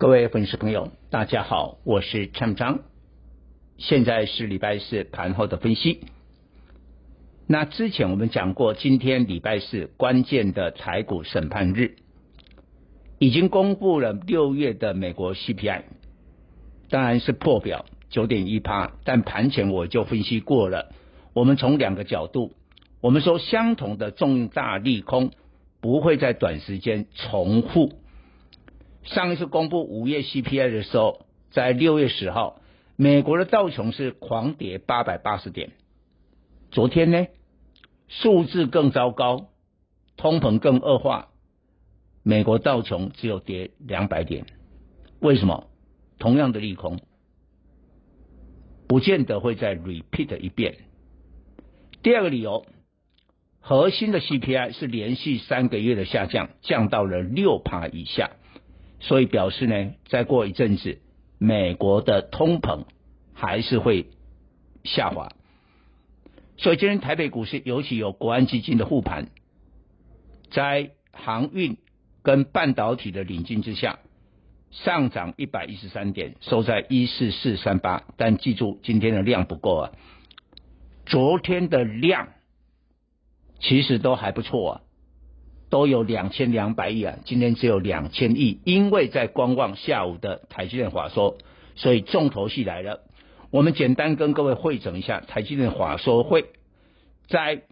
各位粉丝朋友，大家好，我是陈章，现在是礼拜四盘后的分析。那之前我们讲过，今天礼拜四关键的台股审判日，已经公布了六月的美国 CPI，当然是破表九点一趴，但盘前我就分析过了，我们从两个角度，我们说相同的重大利空不会在短时间重复。上一次公布五月 CPI 的时候，在六月十号，美国的道琼是狂跌八百八十点。昨天呢，数字更糟糕，通膨更恶化，美国道琼只有跌两百点。为什么？同样的利空，不见得会再 repeat 一遍。第二个理由，核心的 CPI 是连续三个月的下降，降到了六趴以下。所以表示呢，再过一阵子，美国的通膨还是会下滑。所以今天台北股市尤其有国安基金的护盘，在航运跟半导体的领军之下，上涨一百一十三点，收在一四四三八。但记住，今天的量不够啊，昨天的量其实都还不错啊。都有两千两百亿啊，今天只有两千亿，因为在观望下午的台积电法说，所以重头戏来了。我们简单跟各位汇整一下台积电法说会，在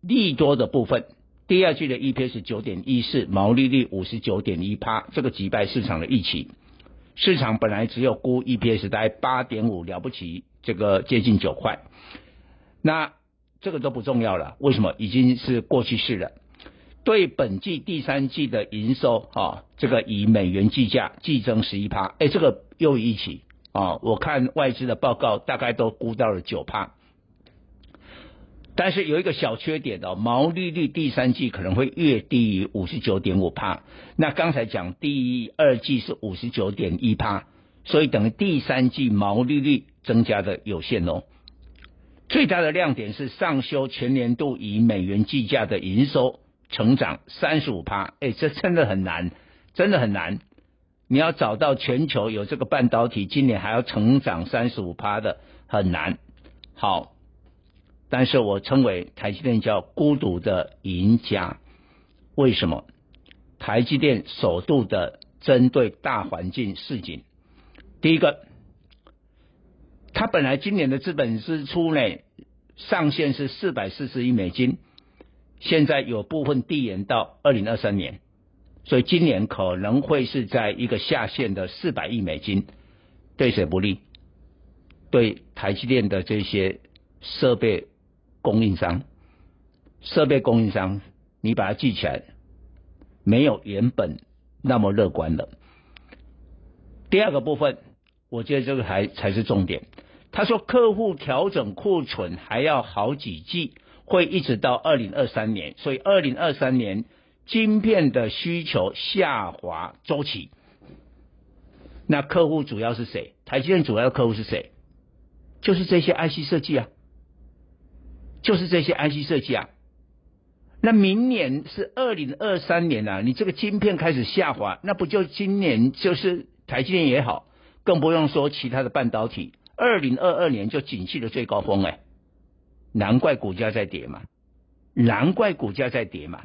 利多的部分，第二季的 EPS 九点一四，毛利率五十九点一趴，这个击败市场的预期。市场本来只有估 EPS 大概八点五，了不起，这个接近九块。那这个都不重要了，为什么？已经是过去式了。对本季第三季的营收啊，这个以美元计价，季增十一趴，哎，这个又一起啊，我看外资的报告大概都估到了九趴，但是有一个小缺点哦，毛利率第三季可能会略低于五十九点五趴，那刚才讲第二季是五十九点一趴，所以等于第三季毛利率增加的有限哦。最大的亮点是上修全年度以美元计价的营收。成长三十五趴，哎，这真的很难，真的很难。你要找到全球有这个半导体今年还要成长三十五趴的，很难。好，但是我称为台积电叫孤独的赢家，为什么？台积电首度的针对大环境示警。第一个，它本来今年的资本支出呢，上限是四百四十亿美金。现在有部分递延到二零二三年，所以今年可能会是在一个下限的四百亿美金，对谁不利？对台积电的这些设备供应商，设备供应商，你把它记起来，没有原本那么乐观了。第二个部分，我觉得这个还才是重点。他说客户调整库存还要好几季。会一直到二零二三年，所以二零二三年晶片的需求下滑周期。那客户主要是谁？台积电主要客户是谁？就是这些 IC 设计啊，就是这些 IC 设计啊。那明年是二零二三年啊，你这个晶片开始下滑，那不就今年就是台积电也好，更不用说其他的半导体，二零二二年就景气的最高峰哎、难怪股价在跌嘛，难怪股价在跌嘛。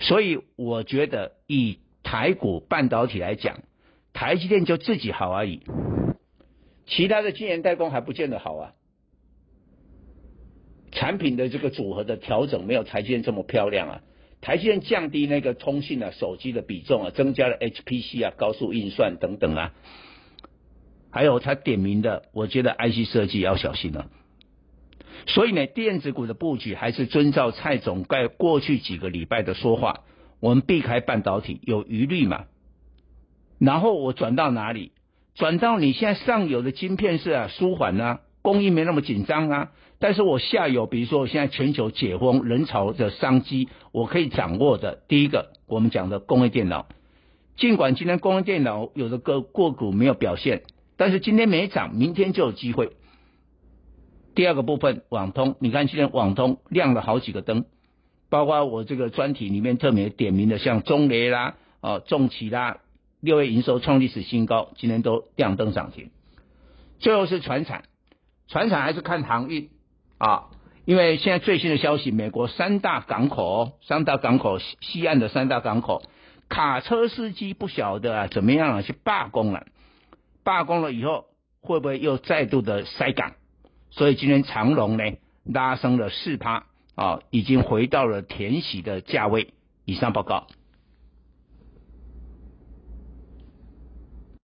所以我觉得以台股半导体来讲，台积电就自己好而已，其他的晶圆代工还不见得好啊。产品的这个组合的调整没有台积电这么漂亮啊。台积电降低那个通信啊、手机的比重啊，增加了 HPC 啊、高速运算等等啊。还有他点名的，我觉得 IC 设计要小心了。所以呢，电子股的布局还是遵照蔡总在过去几个礼拜的说话，我们避开半导体有余力嘛。然后我转到哪里？转到你现在上游的晶片是啊，舒缓啊，供应没那么紧张啊。但是我下游，比如说我现在全球解封，人潮的商机，我可以掌握的。第一个，我们讲的工业电脑，尽管今天工业电脑有的个个股没有表现，但是今天没涨，明天就有机会。第二个部分，网通，你看今天网通亮了好几个灯，包括我这个专题里面特别点名的，像中雷啦、哦重企啦、六月营收创历史新高，今天都亮灯涨停。最后是船产，船产还是看航运啊，因为现在最新的消息，美国三大港口，三大港口西岸的三大港口，卡车司机不晓得啊怎么样啊去罢工了，罢工了以后会不会又再度的塞港？所以今天长龙呢拉升了四趴啊，已经回到了填喜的价位。以上报告。